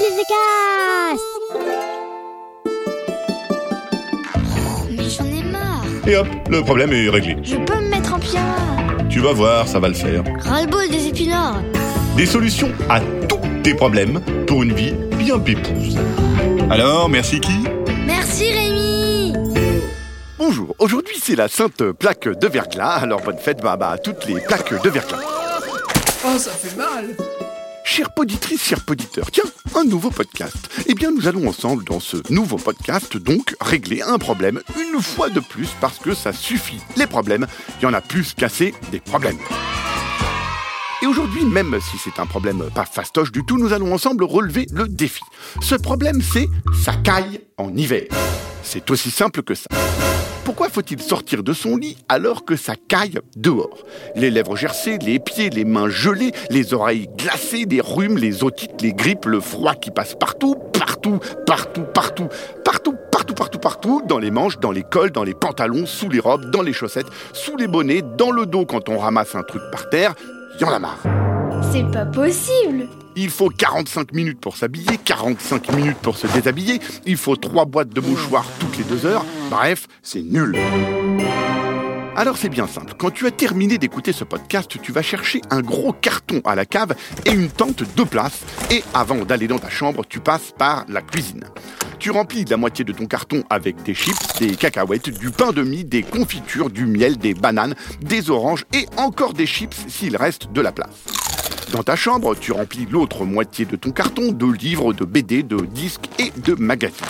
Cast Oh, mais j'en ai marre. Et hop, le problème est réglé. Je peux me mettre en pyjama. Tu vas voir, ça va le faire. Ras-le-bol des épinards. Des solutions à tous tes problèmes pour une vie bien pépouse. Alors, merci qui? Merci Rémi. Bonjour, aujourd'hui c'est la sainte plaque de verglas, alors bonne fête bah, bah, à toutes les plaques de verglas. Oh, ça fait mal Chère poditrice, cher poditeur, tiens, un nouveau podcast. Eh bien, nous allons ensemble dans ce nouveau podcast, donc, régler un problème une fois de plus parce que ça suffit. Les problèmes, il y en a plus qu'assez des problèmes. Et aujourd'hui, même si c'est un problème pas fastoche du tout, nous allons ensemble relever le défi. Ce problème, c'est ça caille en hiver. C'est aussi simple que ça. Pourquoi faut-il sortir de son lit alors que ça caille dehors? Les lèvres gercées, les pieds, les mains gelées, les oreilles glacées, les rhumes, les otites, les grippes, le froid qui passe partout, partout, partout, partout, partout, partout, partout, partout, dans les manches, dans les cols, dans les pantalons, sous les robes, dans les chaussettes, sous les bonnets, dans le dos quand on ramasse un truc par terre. Y en a marre. C'est pas possible Il faut 45 minutes pour s'habiller, 45 minutes pour se déshabiller, il faut trois boîtes de mouchoirs toutes les deux heures. Bref, c'est nul. Alors c'est bien simple, quand tu as terminé d'écouter ce podcast, tu vas chercher un gros carton à la cave et une tente de place. Et avant d'aller dans ta chambre, tu passes par la cuisine. Tu remplis la moitié de ton carton avec des chips, des cacahuètes, du pain de mie, des confitures, du miel, des bananes, des oranges et encore des chips s'il reste de la place. Dans ta chambre, tu remplis l'autre moitié de ton carton de livres, de BD, de disques et de magazines.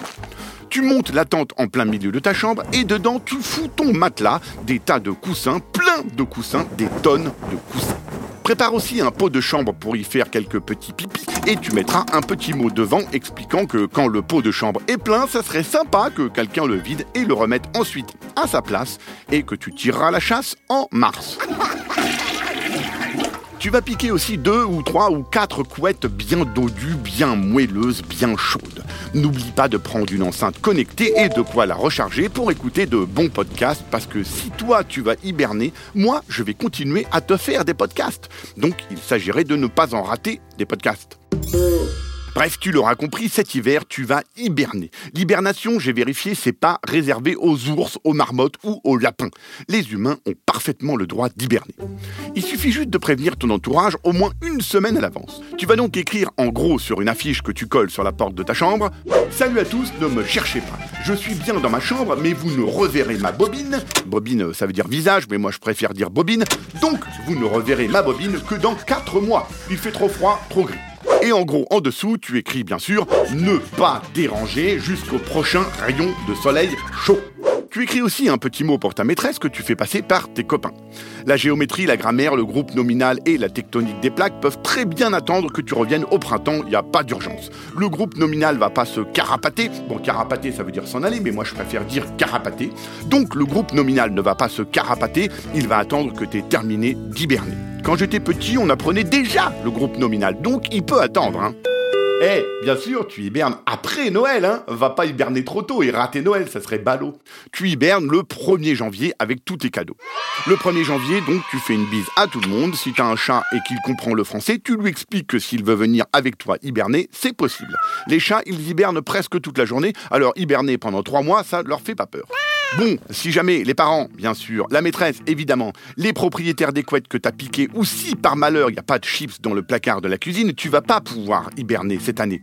Tu montes la tente en plein milieu de ta chambre et dedans tu fous ton matelas, des tas de coussins, plein de coussins, des tonnes de coussins. Prépare aussi un pot de chambre pour y faire quelques petits pipis et tu mettras un petit mot devant expliquant que quand le pot de chambre est plein, ça serait sympa que quelqu'un le vide et le remette ensuite à sa place et que tu tireras la chasse en mars. Tu vas piquer aussi deux ou trois ou quatre couettes bien dodues, bien moelleuses, bien chaudes. N'oublie pas de prendre une enceinte connectée et de quoi la recharger pour écouter de bons podcasts parce que si toi tu vas hiberner, moi je vais continuer à te faire des podcasts. Donc il s'agirait de ne pas en rater des podcasts. Bref, tu l'auras compris, cet hiver, tu vas hiberner. L'hibernation, j'ai vérifié, c'est pas réservé aux ours, aux marmottes ou aux lapins. Les humains ont parfaitement le droit d'hiberner. Il suffit juste de prévenir ton entourage au moins une semaine à l'avance. Tu vas donc écrire en gros sur une affiche que tu colles sur la porte de ta chambre Salut à tous, ne me cherchez pas. Je suis bien dans ma chambre, mais vous ne reverrez ma bobine. Bobine, ça veut dire visage, mais moi je préfère dire bobine. Donc, vous ne reverrez ma bobine que dans 4 mois. Il fait trop froid, trop gris. Et en gros, en dessous, tu écris bien sûr ne pas déranger jusqu'au prochain rayon de soleil chaud. Tu écris aussi un petit mot pour ta maîtresse que tu fais passer par tes copains. La géométrie, la grammaire, le groupe nominal et la tectonique des plaques peuvent très bien attendre que tu reviennes au printemps, il n'y a pas d'urgence. Le groupe nominal va pas se carapater. Bon, carapater, ça veut dire s'en aller, mais moi je préfère dire carapater. Donc le groupe nominal ne va pas se carapater, il va attendre que tu aies terminé d'hiberner. Quand j'étais petit, on apprenait déjà le groupe nominal, donc il peut attendre. Hein. Eh, bien sûr, tu hibernes après Noël, hein Va pas hiberner trop tôt et rater Noël, ça serait ballot. Tu hibernes le 1er janvier avec tous tes cadeaux. Le 1er janvier, donc, tu fais une bise à tout le monde. Si t'as un chat et qu'il comprend le français, tu lui expliques que s'il veut venir avec toi hiberner, c'est possible. Les chats, ils hibernent presque toute la journée, alors hiberner pendant trois mois, ça leur fait pas peur. Bon, si jamais les parents, bien sûr, la maîtresse, évidemment, les propriétaires des couettes que t'as piquées, ou si par malheur il n'y a pas de chips dans le placard de la cuisine, tu vas pas pouvoir hiberner cette année.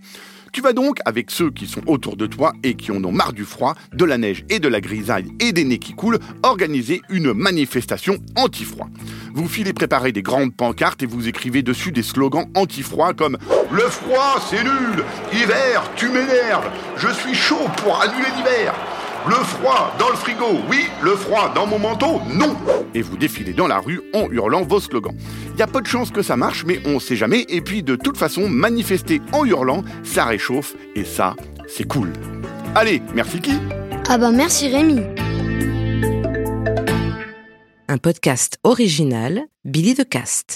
Tu vas donc, avec ceux qui sont autour de toi et qui en ont marre du froid, de la neige et de la grisaille et des nez qui coulent, organiser une manifestation anti-froid. Vous filez préparer des grandes pancartes et vous écrivez dessus des slogans anti-froid comme Le froid, c'est nul Hiver, tu m'énerves Je suis chaud pour annuler l'hiver le froid dans le frigo, oui. Le froid dans mon manteau, non. Et vous défilez dans la rue en hurlant vos slogans. Il y a peu de chances que ça marche, mais on sait jamais. Et puis de toute façon, manifester en hurlant, ça réchauffe. Et ça, c'est cool. Allez, merci qui? Ah bah merci Rémi. Un podcast original, Billy de Cast.